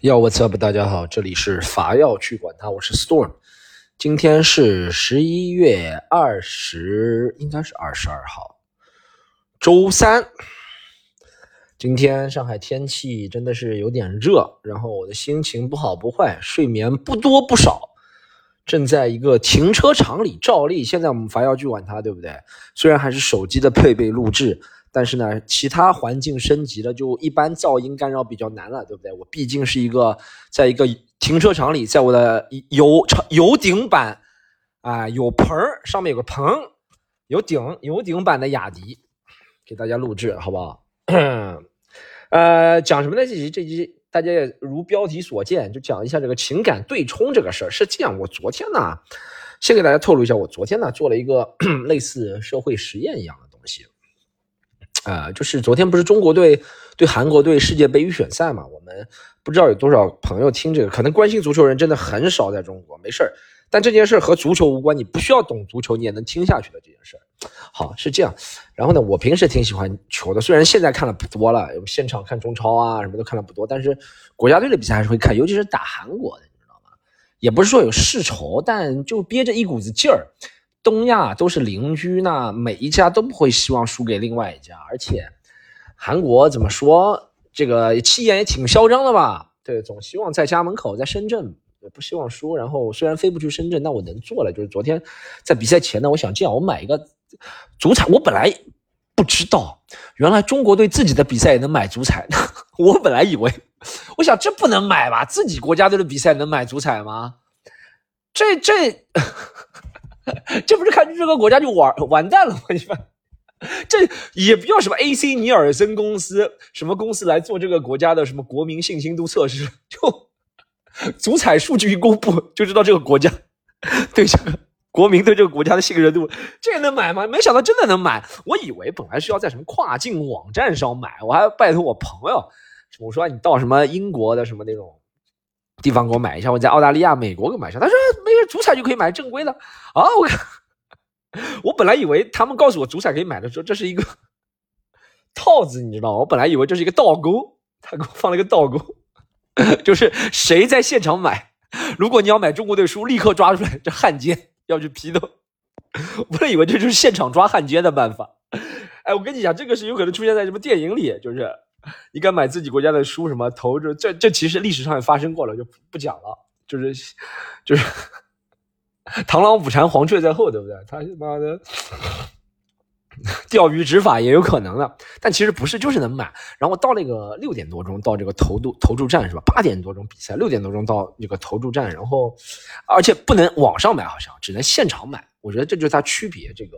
要 What's up？大家好，这里是法药去管它，我是 Storm。今天是十一月二十，应该是二十二号，周三。今天上海天气真的是有点热，然后我的心情不好不坏，睡眠不多不少。正在一个停车场里照例，现在我们伐药去管它，对不对？虽然还是手机的配备录制。但是呢，其他环境升级了，就一般噪音干扰比较难了，对不对？我毕竟是一个在一个停车场里，在我的油油顶版啊，有棚上面有个棚，有顶有顶版的雅迪，给大家录制，好不好？呃，讲什么呢？这集这集大家也如标题所见，就讲一下这个情感对冲这个事儿。是这样，我昨天呢，先给大家透露一下，我昨天呢做了一个 类似社会实验一样的东西。啊，就是昨天不是中国队对韩国队世界杯预选赛嘛？我们不知道有多少朋友听这个，可能关心足球人真的很少，在中国没事儿。但这件事儿和足球无关，你不需要懂足球，你也能听下去的这件事儿。好，是这样。然后呢，我平时挺喜欢球的，虽然现在看的不多了，有现场看中超啊什么都看的不多，但是国家队的比赛还是会看，尤其是打韩国的，你知道吗？也不是说有世仇，但就憋着一股子劲儿。东亚都是邻居，那每一家都不会希望输给另外一家，而且韩国怎么说，这个气焰也挺嚣张的吧？对，总希望在家门口，在深圳也不希望输。然后虽然飞不去深圳，那我能做了，就是昨天在比赛前呢，我想这样，我买一个足彩。我本来不知道，原来中国队自己的比赛也能买足彩。我本来以为，我想这不能买吧？自己国家队的比赛能买足彩吗？这这。这不是看这个国家就完完蛋了吗？你们，这也不要什么 AC 尼尔森公司什么公司来做这个国家的什么国民信心度测试，就足彩数据一公布就知道这个国家对这个国民对这个国家的信任度，这也能买吗？没想到真的能买。我以为本来是要在什么跨境网站上买，我还拜托我朋友，我说你到什么英国的什么那种。地方给我买一下，我在澳大利亚、美国给我买一下。他说没事，足彩就可以买正规的啊！我，我本来以为他们告诉我足彩可以买的时候，这是一个套子，你知道吗？我本来以为这是一个倒钩，他给我放了一个倒钩，就是谁在现场买，如果你要买中国队输，立刻抓出来，这汉奸要去批斗。我以为这就是现场抓汉奸的办法。哎，我跟你讲，这个是有可能出现在什么电影里，就是。你敢买自己国家的书？什么投注？这这其实历史上也发生过了，就不讲了。就是就是 螳螂捕蝉，黄雀在后，对不对？他妈的钓鱼执法也有可能的，但其实不是，就是能买。然后到那个六点多钟到这个投注投注站是吧？八点多钟比赛，六点多钟到那个投注站，然后而且不能网上买，好像只能现场买。我觉得这就是它区别，这个。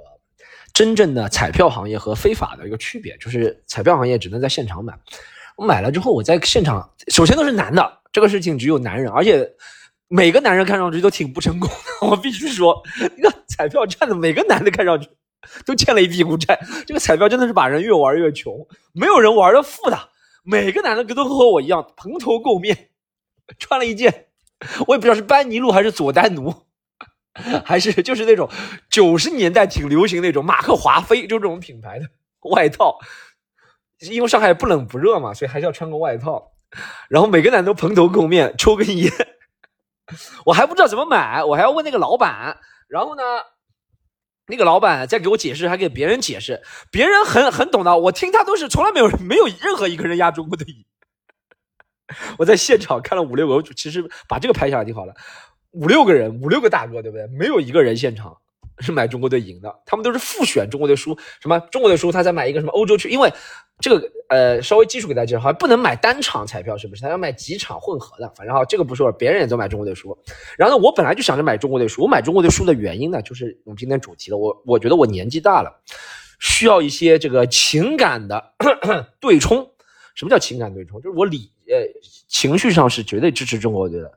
真正的彩票行业和非法的一个区别，就是彩票行业只能在现场买。我买了之后，我在现场，首先都是男的，这个事情只有男人，而且每个男人看上去都挺不成功的。我必须说，那个彩票站的每个男的看上去都欠了一屁股债。这个彩票真的是把人越玩越穷，没有人玩的富的。每个男的都和我一样蓬头垢面，穿了一件，我也不知道是班尼路还是佐丹奴。还是就是那种九十年代挺流行那种马克华菲，就这种品牌的外套，因为上海不冷不热嘛，所以还是要穿个外套。然后每个男都蓬头垢面，抽根烟，我还不知道怎么买，我还要问那个老板。然后呢，那个老板再给我解释，还给别人解释，别人很很懂的，我听他都是从来没有没有任何一个人压中国队赢。我在现场看了五六个，其实把这个拍下来挺好的。五六个人，五六个大哥，对不对？没有一个人现场是买中国队赢的，他们都是复选中国队输。什么中国队输，他再买一个什么欧洲区？因为这个呃，稍微基础给大家介绍，好像不能买单场彩票，是不是？他要买几场混合的。反正哈，这个不说了，别人也都买中国队输。然后呢，我本来就想着买中国队输。我买中国队输的原因呢，就是我们今天主题了。我我觉得我年纪大了，需要一些这个情感的 对冲。什么叫情感对冲？就是我理呃情绪上是绝对支持中国队的。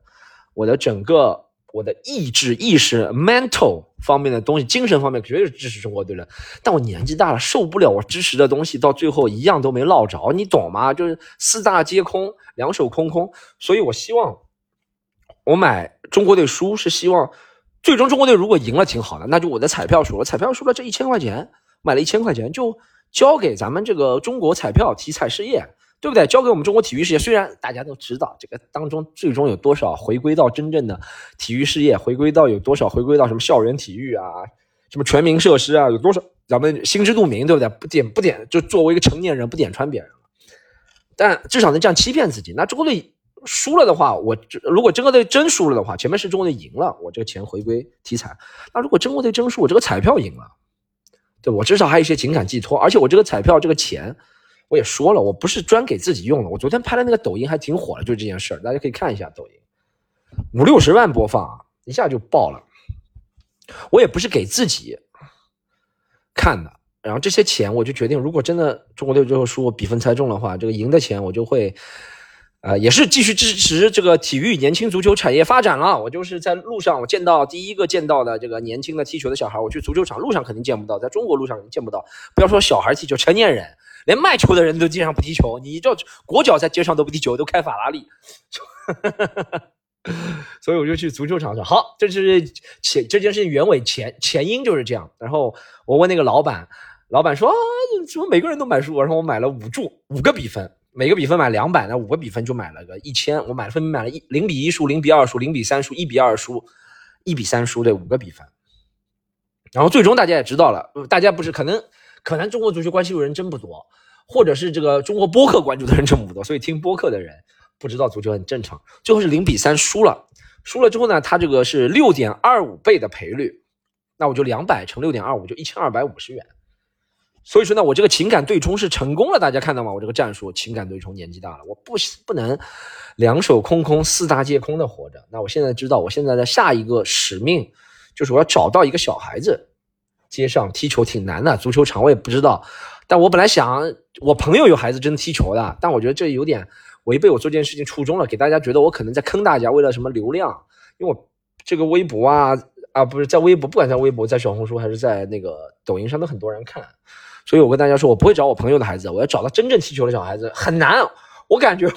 我的整个我的意志意识 mental 方面的东西，精神方面绝对是支持中国队的。但我年纪大了，受不了我支持的东西到最后一样都没落着，你懂吗？就是四大皆空，两手空空。所以我希望我买中国队输，是希望最终中国队如果赢了挺好的，那就我的彩票输了，彩票输了这一千块钱，买了一千块钱就交给咱们这个中国彩票体彩事业。对不对？交给我们中国体育事业，虽然大家都知道这个当中最终有多少回归到真正的体育事业，回归到有多少回归到什么校园体育啊，什么全民设施啊，有多少咱们心知肚明，对不对？不点不点，就作为一个成年人不点穿别人了，但至少能这样欺骗自己。那中国队输了的话，我如果中国队真输了的话，前面是中国队赢了，我这个钱回归体彩。那如果中国队真输，我这个彩票赢了，对我至少还有一些情感寄托，而且我这个彩票这个钱。我也说了，我不是专给自己用的。我昨天拍的那个抖音还挺火的，就这件事儿，大家可以看一下抖音，五六十万播放，一下就爆了。我也不是给自己看的，然后这些钱我就决定，如果真的中国队最后输，我比分猜中的话，这个赢的钱我就会，呃，也是继续支持这个体育年轻足球产业发展了。我就是在路上，我见到第一个见到的这个年轻的踢球的小孩，我去足球场路上肯定见不到，在中国路上肯定见不到。不要说小孩踢球，成年人。连卖球的人都经常不踢球，你这国脚在街上都不踢球，都开法拉利，所以我就去足球场上。好，这是前这件事情原委前前因就是这样。然后我问那个老板，老板说啊，怎么每个人都买书？然后我买了五注五个比分，每个比分买两百，那五个比分就买了个一千。我买了分别买了一零比一输，零比二输，零比三输，一比二输，一比三输这五个比分。然后最终大家也知道了，大家不是可能。可能中国足球关注的人真不多，或者是这个中国播客关注的人真不多，所以听播客的人不知道足球很正常。最后是零比三输了，输了之后呢，他这个是六点二五倍的赔率，那我就两百乘六点二五就一千二百五十元。所以说呢，我这个情感对冲是成功了，大家看到吗？我这个战术情感对冲，年纪大了，我不不能两手空空、四大皆空的活着。那我现在知道，我现在的下一个使命就是我要找到一个小孩子。街上踢球挺难的，足球场我也不知道，但我本来想，我朋友有孩子真的踢球的，但我觉得这有点违背我做这件事情初衷了，给大家觉得我可能在坑大家，为了什么流量？因为我这个微博啊啊，不是在微博，不管在微博、在小红书还是在那个抖音上，都很多人看，所以我跟大家说，我不会找我朋友的孩子，我要找到真正踢球的小孩子很难，我感觉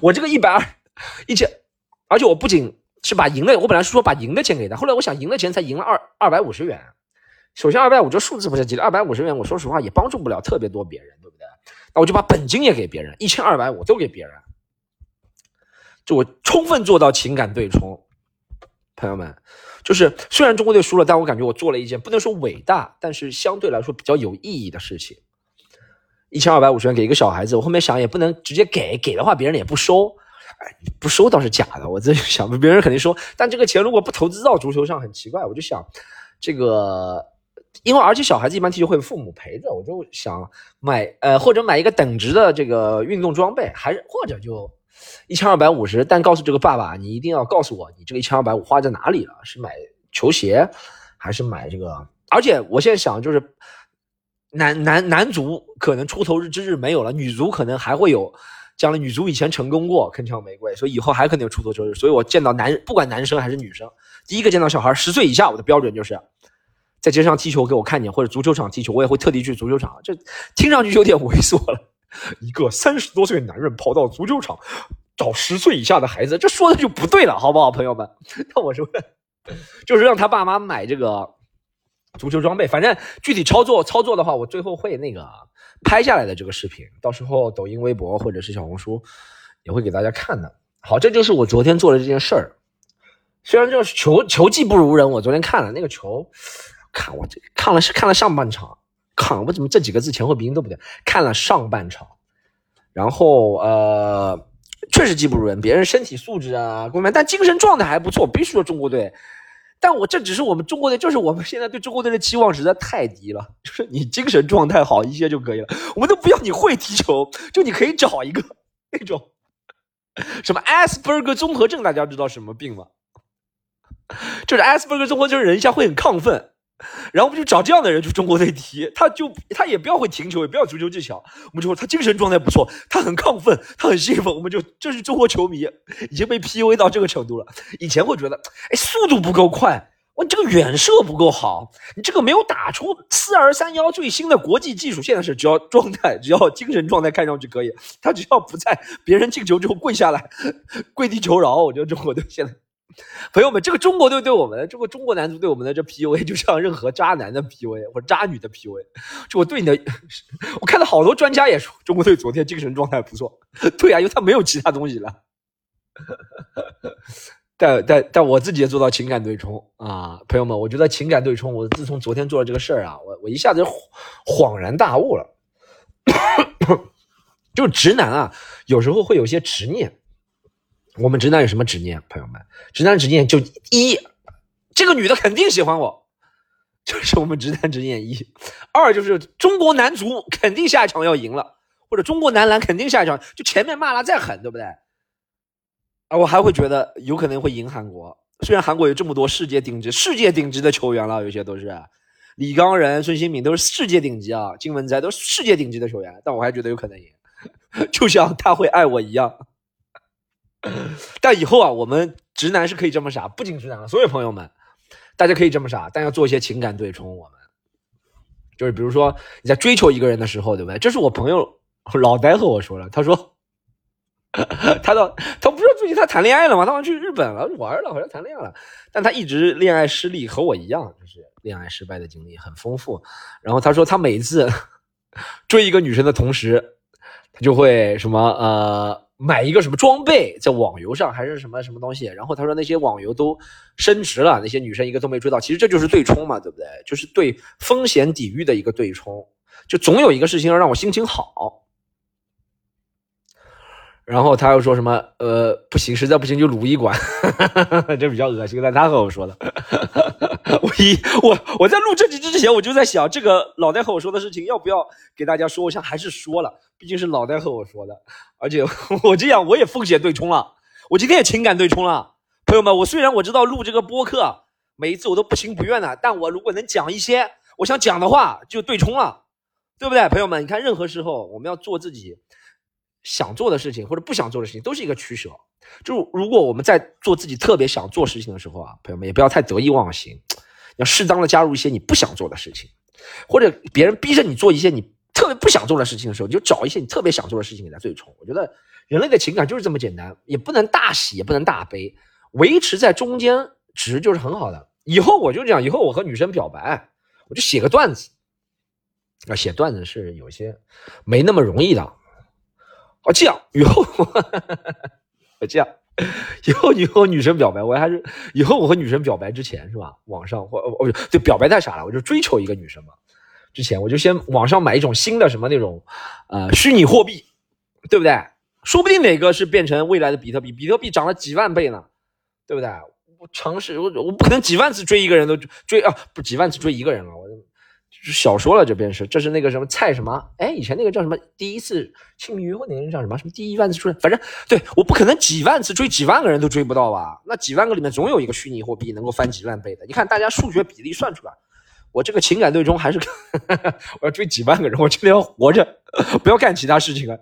我这个一百二一千，而且我不仅是把赢的，我本来是说把赢的钱给他，后来我想赢的钱才赢了二二百五十元。首先，二百五这数字不是吉利，二百五十元，我说实话也帮助不了特别多别人，对不对？那我就把本金也给别人，一千二百五都给别人，就我充分做到情感对冲。朋友们，就是虽然中国队输了，但我感觉我做了一件不能说伟大，但是相对来说比较有意义的事情。一千二百五十元给一个小孩子，我后面想也不能直接给，给的话别人也不收，哎，不收倒是假的。我自己想，别人肯定收，但这个钱如果不投资到足球上，很奇怪。我就想，这个。因为而且小孩子一般踢球会父母陪着，我就想买呃或者买一个等值的这个运动装备，还是或者就一千二百五十，但告诉这个爸爸，你一定要告诉我你这个一千二百五花在哪里了，是买球鞋还是买这个？而且我现在想就是男男男足可能出头日之日没有了，女足可能还会有，将来女足以前成功过铿锵玫瑰，所以以后还可能有出头之日。所以我见到男不管男生还是女生，第一个见到小孩十岁以下，我的标准就是。在街上踢球给我看见，或者足球场踢球，我也会特地去足球场。这听上去有点猥琐了。一个三十多岁男人跑到足球场找十岁以下的孩子，这说的就不对了，好不好，朋友们？那我说，就是让他爸妈买这个足球装备。反正具体操作操作的话，我最后会那个拍下来的这个视频，到时候抖音、微博或者是小红书也会给大家看的。好，这就是我昨天做的这件事儿。虽然就是球球技不如人，我昨天看了那个球。看我这看了是看了上半场，看我怎么这几个字前后鼻音都不对。看了上半场，然后呃，确实技不如人，别人身体素质啊各方面，但精神状态还不错。必须说中国队，但我这只是我们中国队，就是我们现在对中国队的期望实在太低了。就是你精神状态好一些就可以了，我们都不要你会踢球，就你可以找一个那种什么阿斯伯格综合症，大家知道什么病吗？就是阿斯伯格综合症，人一下会很亢奋。然后我们就找这样的人去中国队踢，他就他也不要会停球，也不要足球技巧，我们就说他精神状态不错，他很亢奋，他很兴奋，我们就这是中国球迷已经被 PUA 到这个程度了。以前会觉得，哎，速度不够快，我这个远射不够好，你这个没有打出四二三幺最新的国际技术。现在是只要状态，只要精神状态看上去可以，他只要不在别人进球之后跪下来跪地求饶，我觉得中国队现在 朋友们，这个中国队对我们，这个中国男足对我们的这 PUA，就像任何渣男的 PUA 或者渣女的 PUA。就我对你的，我看到好多专家也说，中国队昨天精神状态不错。对啊，因为他没有其他东西了。但但但我自己也做到情感对冲啊，朋友们，我觉得情感对冲，我自从昨天做了这个事儿啊，我我一下子恍然大悟了。就直男啊，有时候会有些执念。我们直男有什么执念？朋友们，直男执念就一，这个女的肯定喜欢我，就是我们直男执念一；二就是中国男足肯定下一场要赢了，或者中国男篮肯定下一场就前面骂了再狠，对不对？啊，我还会觉得有可能会赢韩国。虽然韩国有这么多世界顶级、世界顶级的球员了，有些都是李刚仁、孙兴敏都是世界顶级啊，金文哉都是世界顶级的球员，但我还觉得有可能赢，就像他会爱我一样。但以后啊，我们直男是可以这么傻，不仅直男了，所有朋友们，大家可以这么傻，但要做一些情感对冲。我们就是比如说你在追求一个人的时候，对不对？这是我朋友老呆和我说了，他说 他到他不是最近他谈恋爱了吗？他好像去日本了玩了，好像谈恋爱了，但他一直恋爱失利，和我一样，就是恋爱失败的经历很丰富。然后他说他每次 追一个女生的同时，他就会什么呃。买一个什么装备，在网游上还是什么什么东西？然后他说那些网游都升值了，那些女生一个都没追到。其实这就是对冲嘛，对不对？就是对风险抵御的一个对冲，就总有一个事情要让我心情好。然后他又说什么？呃，不行，实在不行就撸一管，这比较恶心。但他和我说的，我一我我在录这集之前，我就在想，这个老戴和我说的事情要不要给大家说我想？还是说了，毕竟是老戴和我说的，而且我这样我也风险对冲了，我今天也情感对冲了。朋友们，我虽然我知道录这个播客每一次我都不情不愿的，但我如果能讲一些我想讲的话，就对冲了，对不对？朋友们，你看任何时候我们要做自己。想做的事情或者不想做的事情都是一个取舍。就如果我们在做自己特别想做事情的时候啊，朋友们也不要太得意忘形，要适当的加入一些你不想做的事情，或者别人逼着你做一些你特别不想做的事情的时候，你就找一些你特别想做的事情给他对冲。我觉得人类的情感就是这么简单，也不能大喜也不能大悲，维持在中间值就是很好的。以后我就这样，以后我和女生表白，我就写个段子。啊，写段子是有些没那么容易的。哦，这样以后，这样 以后你和女生表白，我还是以后我和女生表白之前是吧？网上或哦对，表白太傻了，我就追求一个女生嘛。之前我就先网上买一种新的什么那种呃虚拟货币，对不对？说不定哪个是变成未来的比特币，比特币涨了几万倍呢，对不对？我尝试我我不可能几万次追一个人都追啊，不几万次追一个人了，小说了，这边是，这是那个什么蔡什么？哎，以前那个叫什么？第一次亲密约会那个人叫什么？什么第一万次追？反正对，我不可能几万次追几万个人都追不到吧？那几万个里面总有一个虚拟货币能够翻几万倍的。你看大家数学比例算出来，我这个情感对冲还是 我要追几万个人，我真的要活着，不要干其他事情了。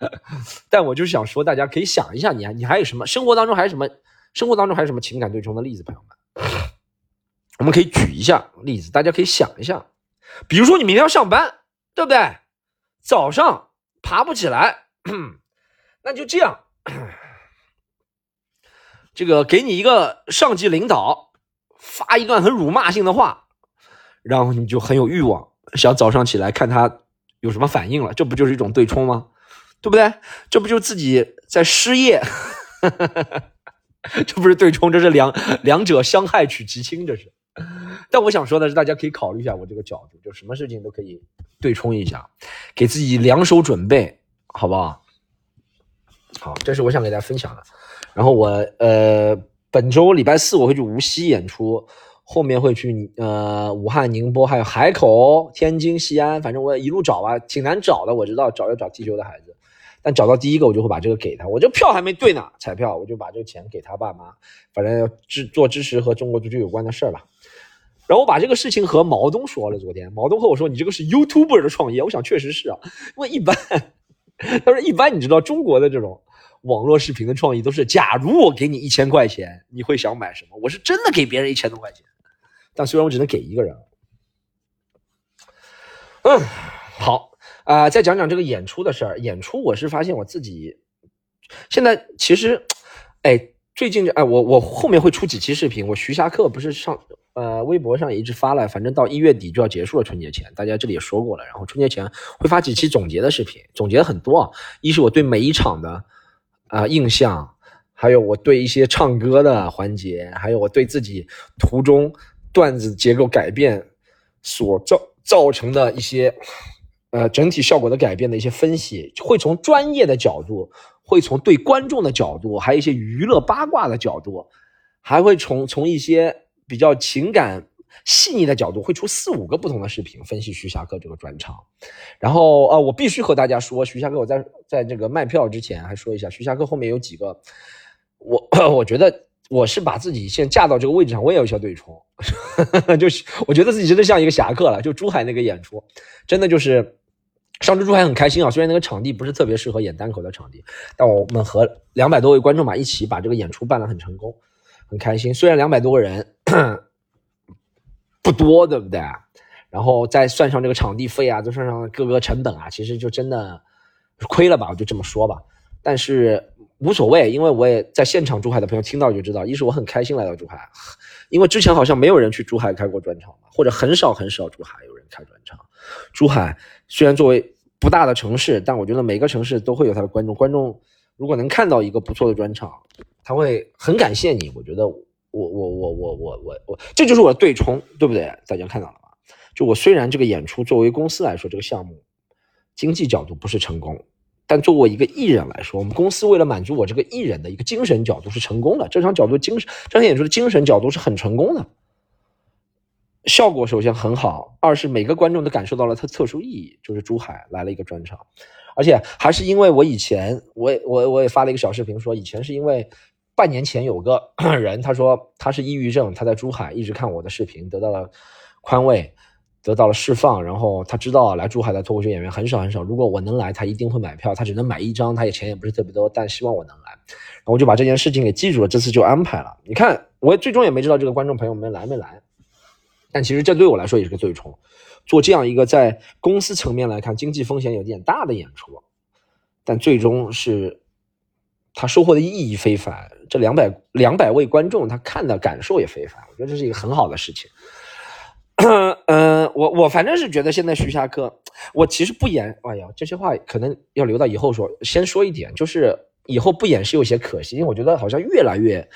但我就想说，大家可以想一下，你你还有什么生活当中还有什么生活当中还有什么情感对冲的例子，朋友们？我们可以举一下例子，大家可以想一下。比如说你明天要上班，对不对？早上爬不起来，那就这样，这个给你一个上级领导发一段很辱骂性的话，然后你就很有欲望，想早上起来看他有什么反应了，这不就是一种对冲吗？对不对？这不就自己在失业？这不是对冲，这是两两者相害取其轻，这是。但我想说的是，大家可以考虑一下我这个角度，就什么事情都可以对冲一下，给自己两手准备，好不好？好，这是我想给大家分享的。然后我呃，本周礼拜四我会去无锡演出，后面会去呃武汉、宁波，还有海口、天津、西安，反正我一路找吧，挺难找的。我知道找要找踢球的孩子，但找到第一个我就会把这个给他。我这票还没对呢，彩票我就把这个钱给他爸妈，反正支做支持和中国足球有关的事儿吧。然后我把这个事情和毛东说了。昨天毛东和我说：“你这个是 YouTuber 的创业。”我想确实是啊，因为一般 他说一般，你知道中国的这种网络视频的创意都是：假如我给你一千块钱，你会想买什么？我是真的给别人一千多块钱，但虽然我只能给一个人。嗯，好啊，再讲讲这个演出的事儿。演出我是发现我自己现在其实，哎，最近哎，我我后面会出几期视频。我徐霞客不是上呃微博上也一直发了，反正到一月底就要结束了春节前，大家这里也说过了。然后春节前会发几期总结的视频，总结很多啊。一是我对每一场的啊印象，还有我对一些唱歌的环节，还有我对自己途中段子结构改变所造造成的一些呃整体效果的改变的一些分析，会从专业的角度。会从对观众的角度，还有一些娱乐八卦的角度，还会从从一些比较情感细腻的角度，会出四五个不同的视频分析徐霞客这个专场。然后呃，我必须和大家说，徐霞客我在在这个卖票之前还说一下，徐霞客后面有几个，我我觉得我是把自己先架到这个位置上，我也有一些对冲，就是我觉得自己真的像一个侠客了。就珠海那个演出，真的就是。上周珠海很开心啊，虽然那个场地不是特别适合演单口的场地，但我们和两百多位观众吧一起把这个演出办得很成功，很开心。虽然两百多个人 不多，对不对？然后再算上这个场地费啊，再算上各个成本啊，其实就真的亏了吧，我就这么说吧。但是无所谓，因为我也在现场，珠海的朋友听到就知道，一是我很开心来到珠海，因为之前好像没有人去珠海开过专场嘛，或者很少很少珠海有人开专场。珠海虽然作为不大的城市，但我觉得每个城市都会有他的观众。观众如果能看到一个不错的专场，他会很感谢你。我觉得我我我我我我我，这就是我的对冲，对不对？大家看到了吗？就我虽然这个演出作为公司来说，这个项目经济角度不是成功，但作为一个艺人来说，我们公司为了满足我这个艺人的一个精神角度是成功的。这场角度精神，这场演出的精神角度是很成功的。效果首先很好，二是每个观众都感受到了它特殊意义，就是珠海来了一个专场，而且还是因为我以前，我也我我也发了一个小视频，说以前是因为半年前有个 人，他说他是抑郁症，他在珠海一直看我的视频，得到了宽慰，得到了释放，然后他知道来珠海的脱口秀演员很少很少，如果我能来，他一定会买票，他只能买一张，他也钱也不是特别多，但希望我能来，然后我就把这件事情给记住了，这次就安排了。你看，我最终也没知道这个观众朋友们来没来。但其实这对我来说也是个对冲，做这样一个在公司层面来看经济风险有点大的演出，但最终是他收获的意义非凡。这两百两百位观众他看的感受也非凡，我觉得这是一个很好的事情。嗯，我我反正是觉得现在徐霞客，我其实不演，哎呀，这些话可能要留到以后说。先说一点，就是以后不演是有些可惜，因为我觉得好像越来越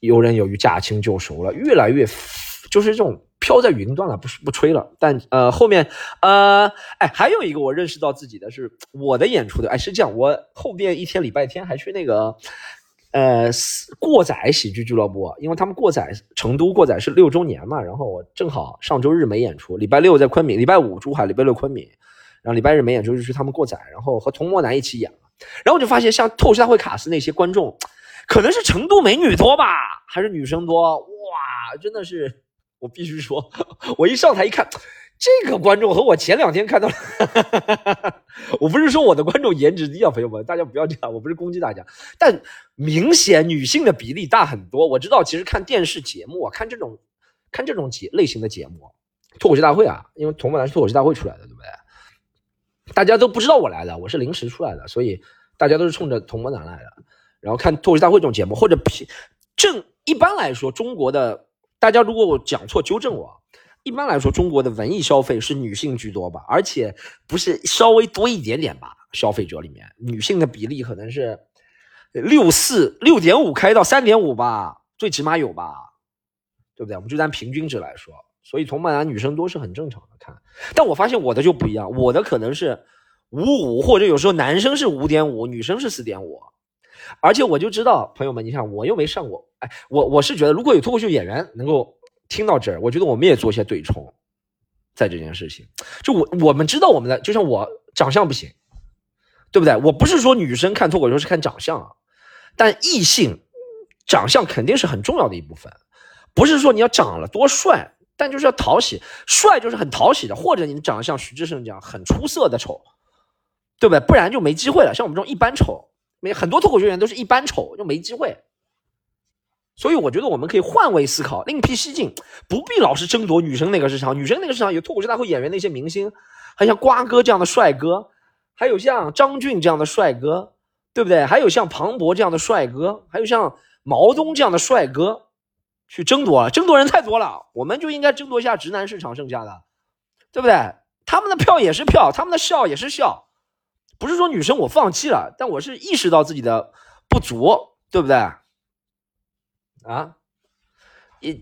游刃有余、驾轻就熟了，越来越就是这种。飘在云端了，不是不吹了，但呃后面呃哎还有一个我认识到自己的是我的演出的哎是这样，我后边一天礼拜天还去那个呃过载喜剧俱乐部，因为他们过载成都过载是六周年嘛，然后我正好上周日没演出，礼拜六在昆明，礼拜五珠海，礼拜六昆明，然后礼拜日没演出就去他们过载，然后和童漠男一起演了，然后我就发现像透视大会卡斯那些观众，可能是成都美女多吧，还是女生多哇，真的是。我必须说，我一上台一看，这个观众和我前两天看到，我不是说我的观众颜值低啊，朋友们，大家不要这样，我不是攻击大家，但明显女性的比例大很多。我知道，其实看电视节目啊，看这种看这种节类型的节目，脱口秀大会啊，因为童梦男是脱口秀大会出来的，对不对？大家都不知道我来的，我是临时出来的，所以大家都是冲着童梦男来的。然后看脱口秀大会这种节目，或者正一般来说，中国的。大家如果我讲错，纠正我。一般来说，中国的文艺消费是女性居多吧，而且不是稍微多一点点吧？消费者里面女性的比例可能是六四六点五开到三点五吧，最起码有吧，对不对？我们就按平均值来说，所以同伴男女生多是很正常的。看，但我发现我的就不一样，我的可能是五五，或者有时候男生是五点五，女生是四点五。而且我就知道，朋友们，你看我又没上过，哎，我我是觉得，如果有脱口秀演员能够听到这儿，我觉得我们也做一些对冲，在这件事情，就我我们知道我们的，就像我长相不行，对不对？我不是说女生看脱口秀是看长相啊，但异性长相肯定是很重要的一部分，不是说你要长了多帅，但就是要讨喜，帅就是很讨喜的，或者你长得像徐志胜这样很出色的丑，对不对？不然就没机会了。像我们这种一般丑。没很多脱口秀演员都是一般丑就没机会，所以我觉得我们可以换位思考，另辟蹊径，不必老是争夺女生那个市场。女生那个市场有脱口秀大会演员那些明星，还像瓜哥这样的帅哥，还有像张俊这样的帅哥，对不对？还有像庞博这样的帅哥，还有像毛东这样的帅哥去争夺，争夺人太多了，我们就应该争夺一下直男市场剩下的，对不对？他们的票也是票，他们的笑也是笑，不是说女生我放弃了，但我是意识到自己的不足，对不对？啊，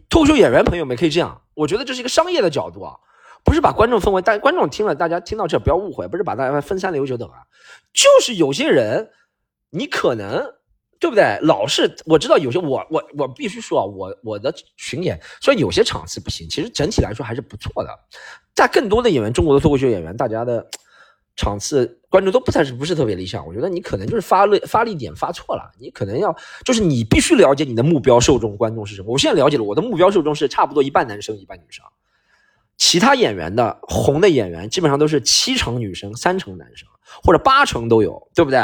脱口秀演员朋友们可以这样，我觉得这是一个商业的角度啊，不是把观众分为，大观众听了，大家听到这不要误会，不是把大家分三六九等啊，就是有些人，你可能对不对？老是我知道有些我我我必须说啊，我我的巡演虽然有些场次不行，其实整体来说还是不错的，但更多的演员，中国的脱口秀演员，大家的。场次观众都不太是不是特别理想，我觉得你可能就是发力发力点发错了，你可能要就是你必须了解你的目标受众观众是什么。我现在了解了，我的目标受众是差不多一半男生一半女生，其他演员的红的演员基本上都是七成女生三成男生或者八成都有，对不对？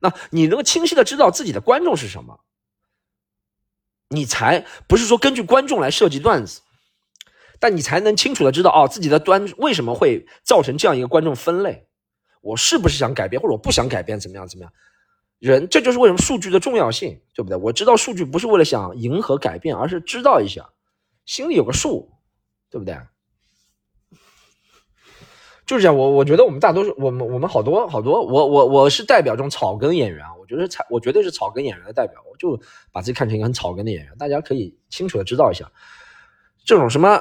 那你能够清晰的知道自己的观众是什么，你才不是说根据观众来设计段子。但你才能清楚的知道哦，自己的端为什么会造成这样一个观众分类？我是不是想改变，或者我不想改变？怎么样？怎么样？人，这就是为什么数据的重要性，对不对？我知道数据不是为了想迎合改变，而是知道一下，心里有个数，对不对？就是这样。我我觉得我们大多数，我们我们好多好多，我我我是代表这种草根演员啊。我觉得才，我绝对是草根演员的代表。我就把自己看成一个很草根的演员，大家可以清楚的知道一下，这种什么。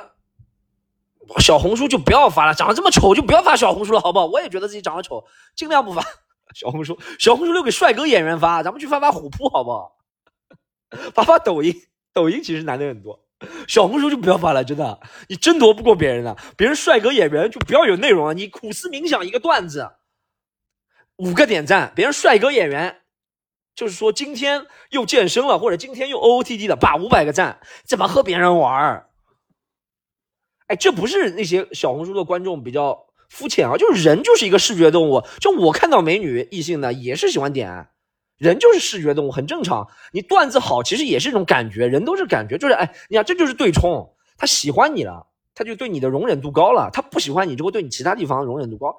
小红书就不要发了，长得这么丑就不要发小红书了，好不好？我也觉得自己长得丑，尽量不发 小红书。小红书留给帅哥演员发，咱们去发发虎扑，好不好？发发抖音，抖音其实难的很多。小红书就不要发了，真的，你争夺不过别人的。别人帅哥演员就不要有内容啊，你苦思冥想一个段子，五个点赞。别人帅哥演员，就是说今天又健身了，或者今天又 O O T D 的，把五百个赞，怎么和别人玩？哎，这不是那些小红书的观众比较肤浅啊，就是人就是一个视觉动物。就我看到美女异性的也是喜欢点，人就是视觉动物，很正常。你段子好，其实也是一种感觉，人都是感觉，就是哎，你看这就是对冲。他喜欢你了，他就对你的容忍度高了；他不喜欢你，就会对你其他地方容忍度高。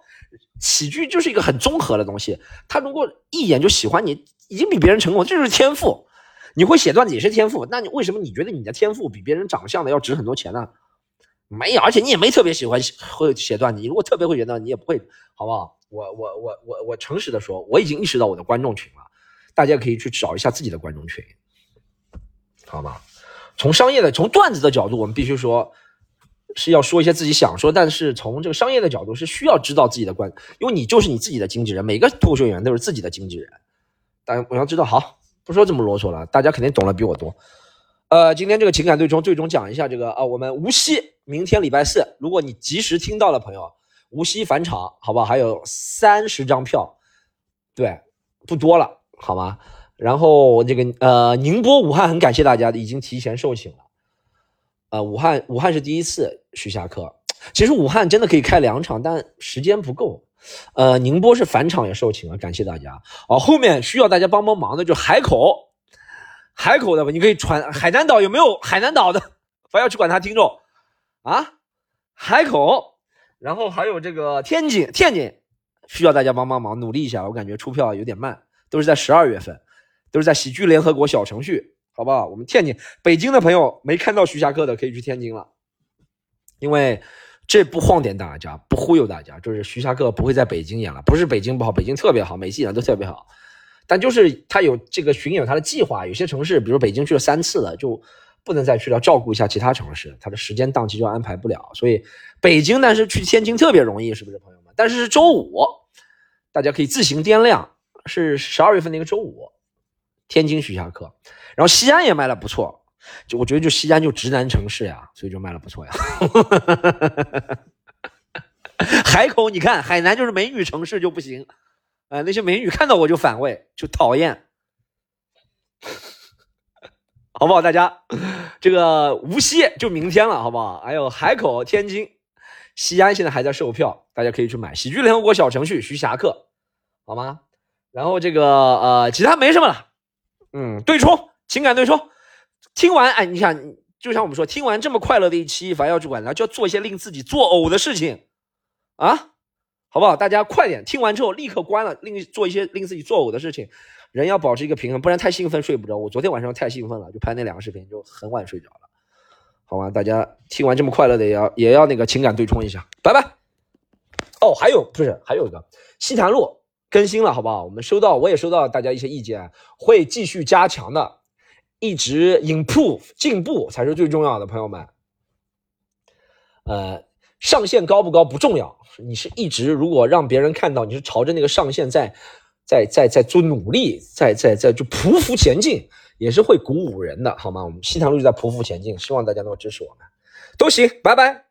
喜剧就是一个很综合的东西，他如果一眼就喜欢你，已经比别人成功，这就是天赋。你会写段子也是天赋，那你为什么你觉得你的天赋比别人长相的要值很多钱呢？没有，而且你也没特别喜欢会写段子。你如果特别会写段子，你也不会，好不好？我我我我我诚实的说，我已经意识到我的观众群了，大家可以去找一下自己的观众群，好吗？从商业的、从段子的角度，我们必须说是要说一些自己想说，但是从这个商业的角度是需要知道自己的观，因为你就是你自己的经纪人，每个脱口秀演员都是自己的经纪人。但我要知道，好，不说这么啰嗦了，大家肯定懂得比我多。呃，今天这个情感对冲，最终讲一下这个啊，我们无锡明天礼拜四，如果你及时听到了，朋友，无锡返场，好不好？还有三十张票，对，不多了，好吗？然后这个呃，宁波、武汉，很感谢大家已经提前售罄了。呃，武汉，武汉是第一次徐霞客，其实武汉真的可以开两场，但时间不够。呃，宁波是返场也售罄了，感谢大家。哦，后面需要大家帮帮忙的就海口。海口的吧，你可以传海南岛有没有海南岛的？不要去管他听众啊！海口，然后还有这个天津，天津需要大家帮帮忙，努力一下。我感觉出票有点慢，都是在十二月份，都是在喜剧联合国小程序，好不好？我们天津、北京的朋友没看到徐霞客的，可以去天津了，因为这不晃点大家，不忽悠大家，就是徐霞客不会在北京演了，不是北京不好，北京特别好，每次演都特别好。但就是他有这个巡演，他的计划，有些城市，比如北京去了三次了，就不能再去了，照顾一下其他城市，他的时间档期就安排不了。所以北京，但是去天津特别容易，是不是朋友们？但是是周五，大家可以自行掂量，是十二月份的一个周五，天津徐霞客，然后西安也卖的不错，就我觉得就西安就直男城市呀，所以就卖的不错呀。海口你看，海南就是美女城市就不行。呃，那些美女看到我就反胃，就讨厌，好不好？大家，这个无锡就明天了，好不好？还有海口、天津、西安现在还在售票，大家可以去买。喜剧联合国小程序徐霞客，好吗？然后这个呃，其他没什么了。嗯，对冲情感对冲，听完哎，你想，就像我们说，听完这么快乐的一期《凡要主管》，然后就要做一些令自己作呕的事情啊。好不好？大家快点！听完之后立刻关了，另做一些令自己作呕的事情。人要保持一个平衡，不然太兴奋睡不着。我昨天晚上太兴奋了，就拍那两个视频，就很晚睡着了。好吧，大家听完这么快乐的，也要也要那个情感对冲一下，拜拜。哦，还有不是还有一个西坛路更新了，好不好？我们收到，我也收到大家一些意见，会继续加强的，一直 improve 进步才是最重要的，朋友们。呃，上限高不高不重要，你是一直如果让别人看到你是朝着那个上限在在在在做努力，在在在就匍匐前进。也是会鼓舞人的，好吗？我们西塘路就在匍匐前进，希望大家能够支持我们，都行，拜拜。